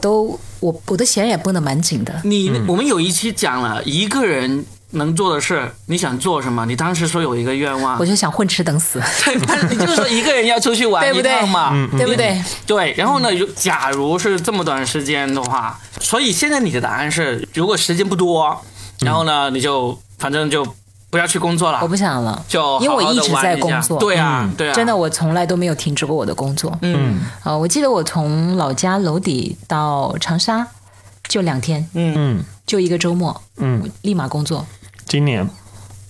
都我我的弦也绷得蛮紧的。你我们有一期讲了一个人能做的事，你想做什么？你当时说有一个愿望我，就想混吃等死，对，但是你就是说一个人要出去玩 对不对一趟嘛，对不对？对。然后呢，如假如是这么短时间的话，所以现在你的答案是，如果时间不多，然后呢，你就反正就不要去工作了。我，不想了，就因为我一直在工作。对啊，对啊，真的，我从来都没有停止过我的工作。嗯。呃，我记得我从老家娄底到长沙就两天，嗯。嗯。就一个周末，嗯，立马工作。今年？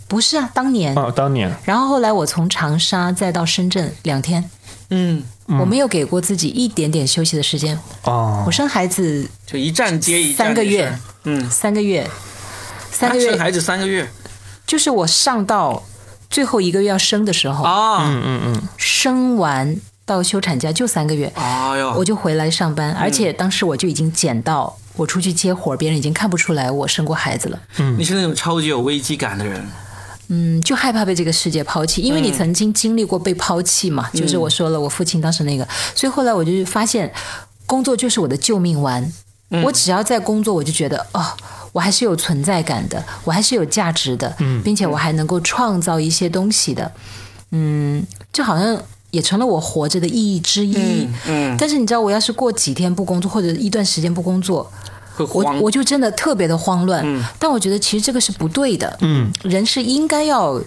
不是啊，当年。哦，当年。然后后来我从长沙再到深圳两天，嗯，我没有给过自己一点点休息的时间。哦。我，生孩子就一站接一站三个月。嗯，三个月，三个月。生孩子三个月就是我上到最后一个月要生的时候，啊，嗯嗯嗯，生完到休产假就三个月，哎呦，我就回来上班，而且当时我就已经减到我出去接活，别人已经看不出来我生过孩子了。嗯你是那种超级有危机感的人，嗯，就害怕被这个世界抛弃，因为你曾经经历过被抛弃嘛。就是我说了，我父亲当时那个，所以后来我就发现，工作就是我的救命丸。我只要在工作，我就觉得哦，我还是有存在感的，我还是有价值的，并且我还能够创造一些东西的。嗯，就好像也成了我活着的意义之一。嗯，但是你知道，我要是过几天不工作，或者一段时间不工作，我，我就真的特别的慌乱。嗯但我觉得其实这个是不对的。嗯，人是应该要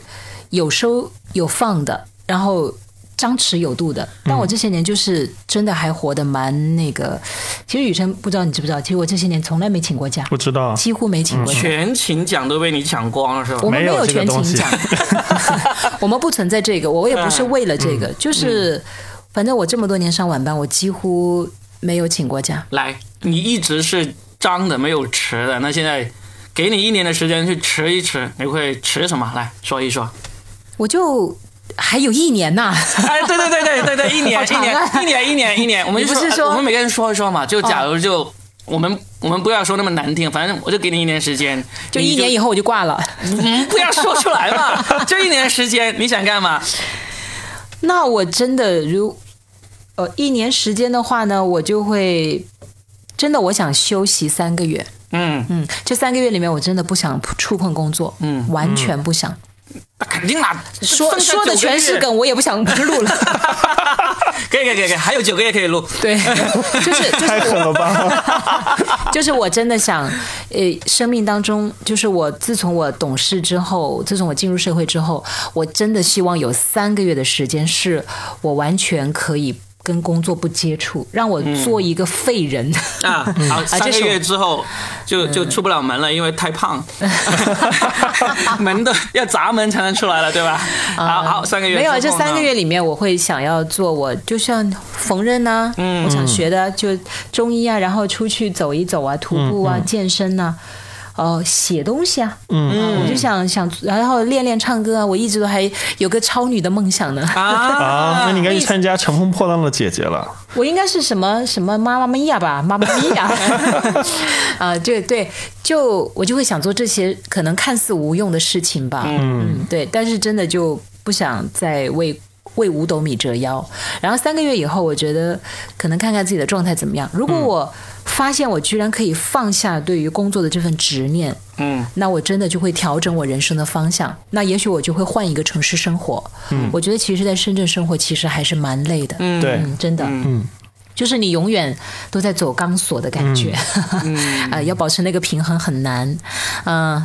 有收有放的，然后张弛有度的。但我这些年就是真的还活得蛮那个。其实雨辰不知道你知不知道，其实我这些年从来没请过假，不知道，几乎没请过假。全勤奖都被你抢光了是吧？我们没没有全勤奖，我们不存在这个，我也不是为了这个，就是反正我这么多年上晚班，我几乎没有请过假。来，你一直是张的，没有弛的，那现在给你一年的时间去弛一弛，你会弛什么？来说一说。我就还有一年呐，哎，对对对对对对，一年一年一年一年一年，我们不是说哦我们每个人说一说嘛？就假如就、我们我们不要说那么难听，反正我就给你一年时间，就一年以后，后我就挂了。嗯，不要说出来嘛，就一年时间，你想干嘛？那我真的如呃一年时间的话呢，我就会真的我想休息三个月。嗯，嗯，这三个月里面我真的不想触碰工作，嗯完全不想。那肯定啦，说说的全是梗，我也不想 录了。可以可以可以可以，还有九个月可以录。对，就是就是太狠了吧？就是我真的想，呃，生命当中，就是我自从我懂事之后，自从我进入社会之后，我真的希望有三个月的时间是我完全可以跟工作不接触，让我做一个废人。啊，好，三个月之后就就出不了门了，因为太胖，门都要砸门才能出来了，对吧？好好，三个月没有，之后呢这三个月里面，我会想要做我就像缝纫呐、嗯。我想学的就中医啊，然后出去走一走啊，徒步啊，健身呐、哦，写东西啊，嗯，我就想想，然后练练唱歌啊，我一直都还有个超女的梦想呢。啊 啊，那你应该去参加《乘风破浪的姐姐》了。我应该是什么什么妈妈咪呀吧，妈妈咪呀 啊，对对，就我就会想做这些可能看似无用的事情吧，嗯，对，但是真的就不想再为。为五斗米折腰，然后三个月以后，我觉得可能看看自己的状态怎么样。如果我发现我居然可以放下对于工作的这份执念，嗯，那我真的就会调整我人生的方向。那也许我就会换一个城市生活。嗯，我觉得其实在深圳生活其实还是蛮累的。嗯。对，嗯，真的，嗯，就是你永远都在走钢索的感觉，嗯。啊、要保持那个平衡很难，嗯、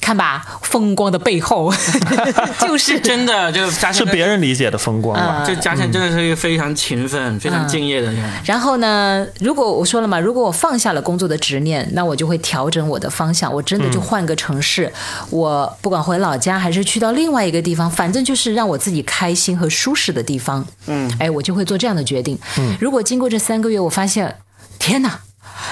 看吧，风光的背后 就是真的就嘉是诚别人理解的风光吧？就嘉诚真的是一个非常勤奋、非常敬业的人。然后呢，如果我说了嘛，如果我放下了工作的执念，那我就会调整我的方向，我真的就换个城市，我不管回老家还是去到另外一个地方，反正就是让我自己开心和舒适的地方。嗯，哎，我就会做这样的决定。嗯，如果经过这三个月，我发现，天哪！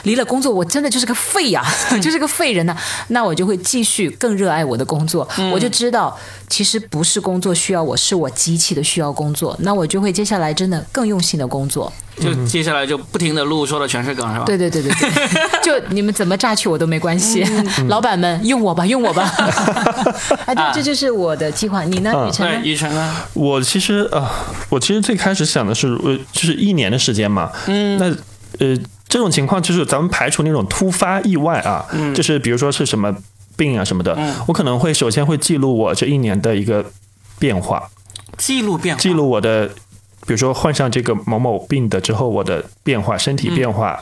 离了工作，我真的就是个废呀、就是个废人呐、那我就会继续更热爱我的工作。我就知道，其实不是工作需要我，是我极其的需要工作。那我就会接下来真的更用心的工作。就接下来就不停的录，说的全是梗，是吧？对对对对对，就你们怎么榨取我都没关系，老板们用我吧，用我吧。啊，对，这就是我的计划。你呢，雨辰呢？雨辰呢？我其实啊、我其实最开始想的是，呃，就是一年的时间嘛。嗯，那呃，这种情况就是咱们排除那种突发意外啊，嗯，就是比如说是什么病啊什么的，我可能会首先会记录我这一年的一个变化，记录变化，记录我的，比如说患上这个某某病的之后，我的变化，身体变化，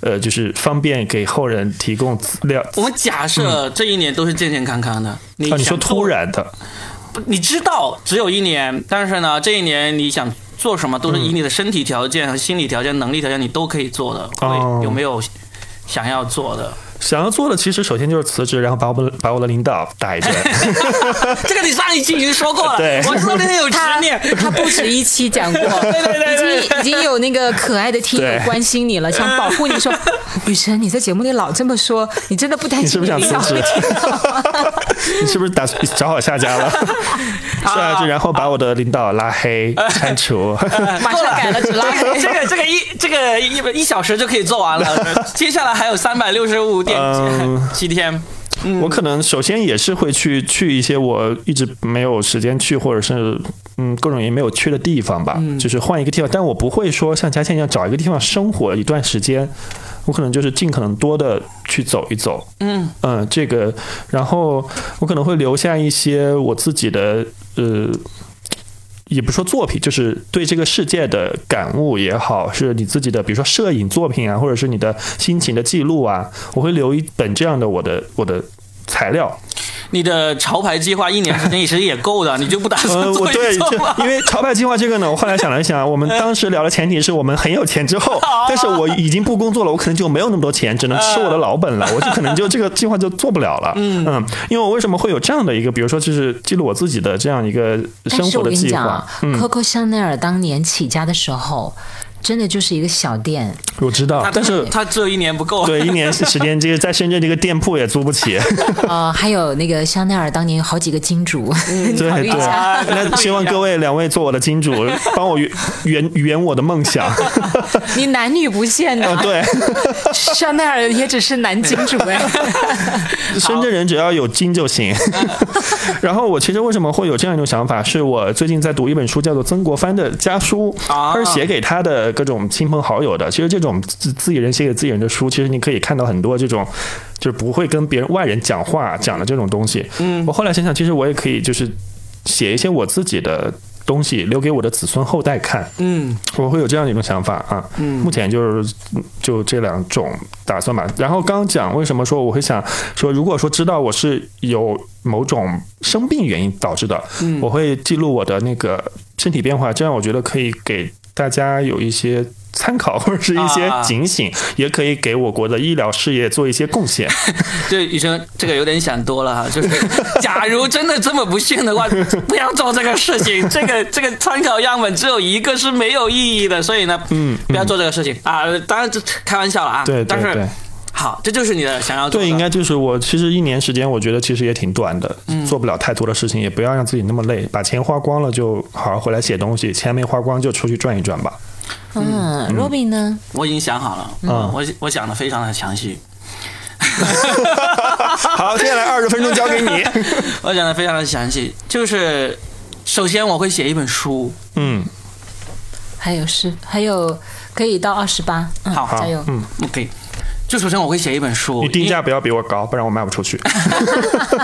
呃，就是方便给后人提供资料。我们假设这一年都是健健康康的，你啊，你说突，然的，你知道只有一年，但是呢，这一年你想做什么，都是以你的身体条件和心理条件、能力条件，你都可以做的。哦会有没有想要做的？想要做的其实首先就是辞职，然后把我们 把我的领导打一顿。这个你上一期已经说过了，对我知道你很有执他念。他不止一期讲过，对对对已经已经有那个可爱的听友对关心你了，想保护你说，雨辰你在节目里老这么说，你真的不担心你是不是想领导辞职？你是不是打找好下家了？是啊，就然后把我的领导拉黑、删除。马上改了，只拉黑。这个这个一这个一一小时就可以做完了，接下来还有三百六十五点嗯七天。我可能首先也是会去去一些我一直没有时间去，或者是嗯各种原因没有去的地方吧，就是换一个地方。但我不会说像佳倩一样找一个地方生活一段时间，我可能就是尽可能多的去走一走。嗯嗯，这个，然后我可能会留下一些我自己的呃。也不说作品，就是对这个世界的感悟也好，是你自己的，比如说摄影作品啊，或者是你的心情的记录啊，我会留一本这样的我的我的材料。你的潮牌计划一年时间其实也够的，你就不打算呃，我做对？因为潮牌计划这个呢，我后来想了想，我们当时聊的前提是我们很有钱之后，但是我已经不工作了，我可能就没有那么多钱，只能吃我的老本了，我就可能就这个计划就做不了了。嗯因为我为什么会有这样的一个，比如说就是记录我自己的这样一个生活的计划，，Coco 香奈儿当年起家的时候，真的就是一个小店，我知道，但是。他只有一年不够。对，一年时间，这个在深圳这个店铺也租不起。呃，还有那个香奈儿当年有好几个金主，你对对，那希望各位两位做我的金主，帮我圆圆圆我的梦想。你男女不限的，啊，对，香奈儿也只是男金主哎。深圳人只要有金就行。然后我其实为什么会有这样一种想法，是我最近在读一本书，叫做曾国藩的家书，啊他是写给他的各种亲朋好友的。其实这种自自己人写给自己人的书，其实你可以看到很多这种。就是不会跟别人外人讲话讲的这种东西，嗯，我后来想想，其实我也可以就是写一些我自己的东西，留给我的子孙后代看，嗯，我会有这样的一种想法啊。嗯，目前就是就这两种打算吧。然后刚刚讲为什么说我会想说，如果说知道我是有某种生病原因导致的，嗯，我会记录我的那个身体变化，这样我觉得可以给大家有一些。参考或者是一些啊警醒，也可以给我国的医疗事业做一些贡献。对医生这个有点想多了哈，就是假如真的这么不幸的话，不要做这个事情。这个这个参考样本只有一个是没有意义的，所以呢，嗯，不要做这个事情啊。当然这开玩笑了啊，对对但是对。好，这就是你的想要做的。对，应该就是我其实一年时间，我觉得其实也挺短的，做不了太多的事情，也不要让自己那么累，把钱花光了就好好回来写东西，钱没花光就出去转一转吧。嗯，Robin 呢？我已经想好了，嗯我我想的非常的详细，好，接下来二十分钟交给你。我讲的非常的详细，就是首先我会写一本书，嗯，还有是还有可以到二十八，嗯，好加油。嗯，OK，就首先我会写一本书，你定价不要比我高，不然我卖不出去。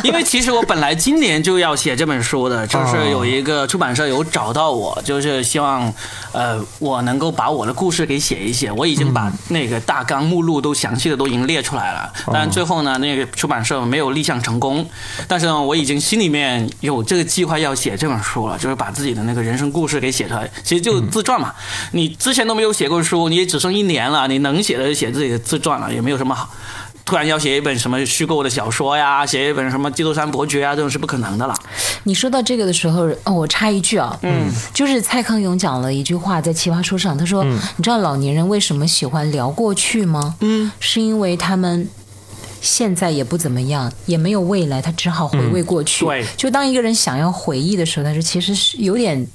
因，因为其实我本来今年就要写这本书的，就是哦有一个出版社有找到我，就是希望呃我能够把我的故事给写一写，我已经把那个大纲目录都详细的都已经列出来了，但最后呢那个出版社没有立项成功，但是呢我已经心里面有这个计划要写这本书了，就是把自己的那个人生故事给写出来，其实就自传嘛，你之前都没有写过书，你也只剩一年了，你能写的就写自己的自传了，也没有什么好。突然要写一本什么虚构的小说呀，写一本什么《基督山伯爵》啊，这种是不可能的了。你说到这个的时候，哦，我插一句啊，嗯，就是蔡康永讲了一句话在奇葩说上，他说，你知道老年人为什么喜欢聊过去吗？嗯，是因为他们。现在也不怎么样，也没有未来，他只好回味过去。对就当一个人想要回忆的时候，他说其实是有点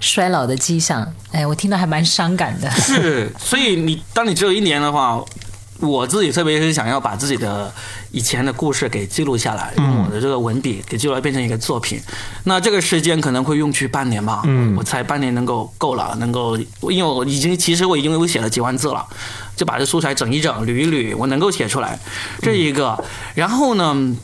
衰老的迹象。哎，我听到还蛮伤感的。是，所以你当你只有一年的话，我自己特别是想要把自己的以前的故事给记录下来，用我的这个文笔给记录来变成一个作品。那这个时间可能会用去半年吧，嗯，我猜半年能够够了，能够，因为我已经其实我已经有写了几万字了，就把这素材整一整、捋一捋，我能够写出来，这一个。然后呢？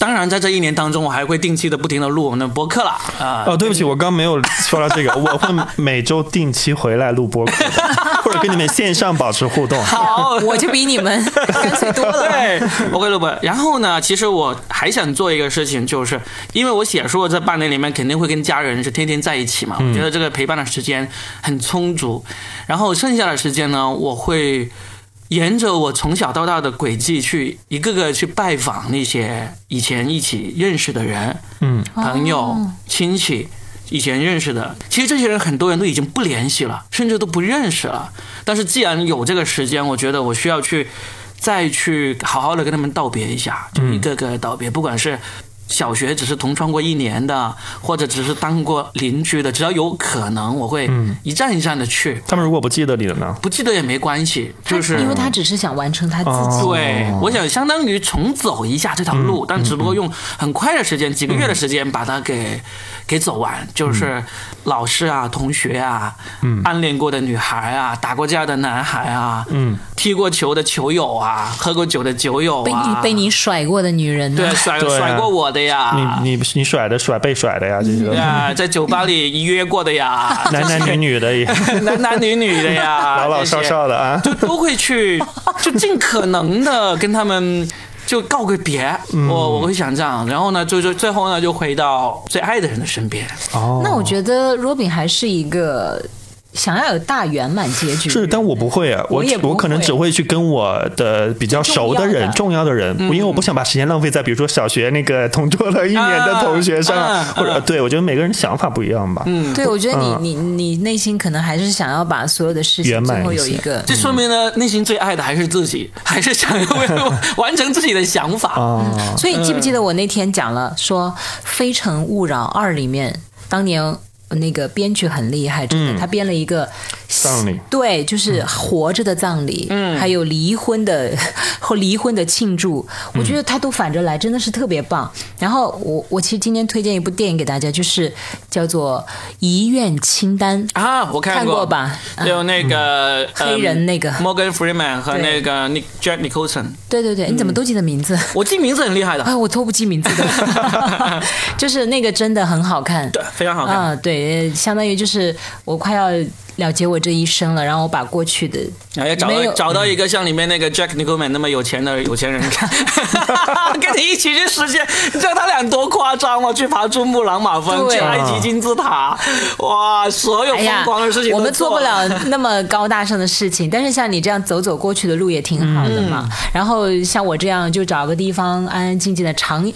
当然，在这一年当中，我还会定期的、不停的录我们的播客了啊。哦，对不起，我刚没有说到这个，我会每周定期回来录播客，或者跟你们线上保持互动。好，我就比你们干脆多了。对，我会录播。然后呢，其实我还想做一个事情，就是因为我写书的这半年里面，肯定会跟家人是天天在一起嘛，我觉得这个陪伴的时间很充足。然后剩下的时间呢，我会。沿着我从小到大的轨迹去一个个去拜访那些以前一起认识的人，嗯，朋友、亲戚，以前认识的。其实这些人很多人都已经不联系了，甚至都不认识了。但是既然有这个时间，我觉得我需要去再去好好的跟他们道别一下，就一个个道别，不管是。小学只是同窗过一年的，或者只是当过邻居的，只要有可能，我会一站一站的去。他们如果不记得你了呢？不记得也没关系，就是因为他只是想完成他自己。哦对，我想相当于重走一下这条路，但只不过用很快的时间，几个月的时间把它给给走完。就是老师啊、同学啊、暗恋过的女孩啊、打过架的男孩啊、嗯，踢过球的球友啊、喝过酒的酒友啊被你啊，被你甩过的女人呢对？甩对啊甩过我的呀，你你你甩的甩被甩的呀，这些都是。呀，在酒吧里约过的呀，男男女女的也。男男女女的呀，老老少少的啊。就都会去，就尽可能的跟他们就告个别，嗯。我我会想这样，然后呢，就就最后呢，就回到最爱的人的身边。哦，那我觉得 Robin 还是一个想要有大圆满结局。是，但我不会啊，我我也我可能只会去跟我的比较熟的人、重要的。人，因为我不想把时间浪费在比如说小学那个同桌了一年的同学上，啊或者啊。对我觉得每个人想法不一样吧。嗯，对，我觉得你、嗯。你你内心可能还是想要把所有的事情圆满最后有一个这说明呢，内心最爱的还是自己，还是想要为 完成自己的想法。啊，所以记不记得我那天讲了说《非诚勿扰二》里面当年。那个编剧很厉害，真的，他编了一个葬礼。对，就是活着的葬礼，嗯，还有离婚的 或离婚的庆祝，我觉得他都反着来，真的是特别棒。然后我我其实今天推荐一部电影给大家，就是叫做《遗愿清单》，啊，我看看过吧？啊就那个、黑人那个。Morgan Freeman 和那个 Nick Jack Nicholson，对对对，你怎么都记得名字？我记名字很厉害的，哎，我都不记名字的，就是那个真的很好看。对，非常好看。啊，对，相当于就是我快要了结我这一生了，然后我把过去的然后要找到找到一个像里面那个 Jack Nicholson 那么有钱的有钱人，跟你一起去实现，你知道他俩多夸张吗？去爬珠穆朗玛峰，去埃及金字塔，哇，所有哎呀疯狂的事情都我们做不了那么高大上的事情，但是像你这样走走过去的路也挺好的嘛。嗯然后像我这样就找个地方安安静静的长，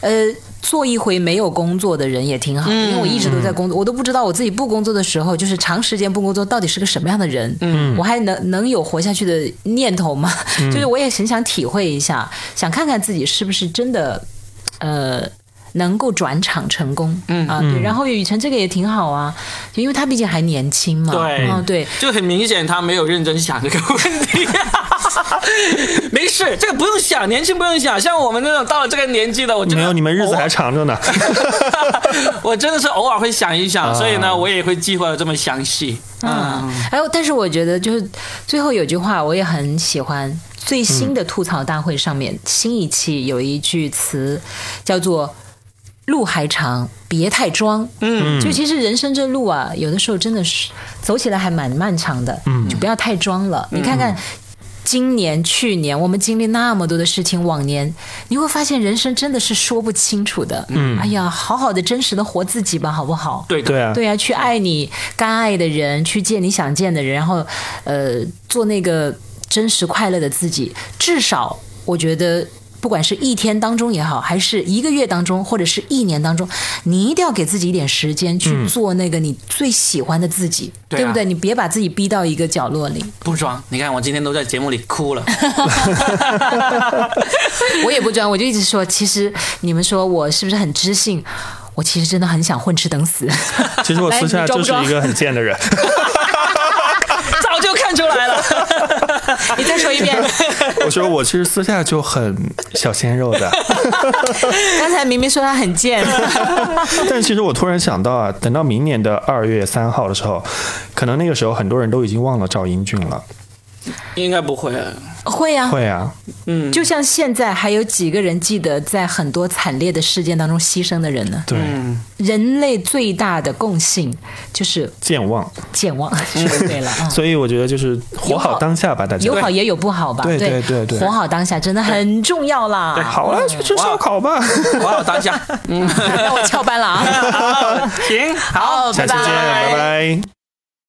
呃。做一回没有工作的人也挺好，因为我一直都在工作，我都不知道我自己不工作的时候，就是长时间不工作到底是个什么样的人。嗯，我还能能有活下去的念头吗？就是我也很想体会一下，想看看自己是不是真的，呃。能够转场成功，嗯。啊，对，然后雨辰这个也挺好啊，因为他毕竟还年轻嘛，对。啊，对，就很明显他没有认真想这个问题。没事，这个不用想，年轻不用想。像我们那种到了这个年纪的，我没有，你们日子还长着呢。我真的是偶尔会想一想，啊。所以呢，我也会计划的这么详细。嗯，还有，但是我觉得就是最后有句话我也很喜欢，最新的吐槽大会上面、新一期有一句词叫做“路还长，别太装”。嗯，就其实人生这路啊，有的时候真的是走起来还蛮漫长的，嗯，就不要太装了。你看看。今年、去年，我们经历那么多的事情，往年你会发现人生真的是说不清楚的。嗯，哎呀，好好的、真实的活自己吧，好不好？对的，对啊，对呀、去爱你该爱的人，去见你想见的人，然后呃，做那个真实快乐的自己。至少我觉得，不管是一天当中也好，还是一个月当中，或者是一年当中，你一定要给自己一点时间去做那个你最喜欢的自己，对啊不对？你别把自己逼到一个角落里。不装。你看我今天都在节目里哭了。我也不装，我就一直说，其实你们说我是不是很知性？我其实真的很想混吃等死。其实我私下就是一个很贱的人。早就看出。你再说一遍，我说我其实私下就很小鲜肉的，刚才明明说他很贱。但其实我突然想到啊，等到明年的二月三号的时候，可能那个时候很多人都已经忘了赵英俊了。应该不会，会啊，会啊，嗯，就像现在还有几个人记得在很多惨烈的事件当中牺牲的人呢？对，人类最大的共性就是健忘。健忘，说对了啊。所以我觉得就是活好当下吧，大家有。好也有不好吧？对对对对对活好当下真的很重要啦。好了，去吃烧烤吧。活好当下。嗯，那我翘班了啊。行，好，下次见，拜拜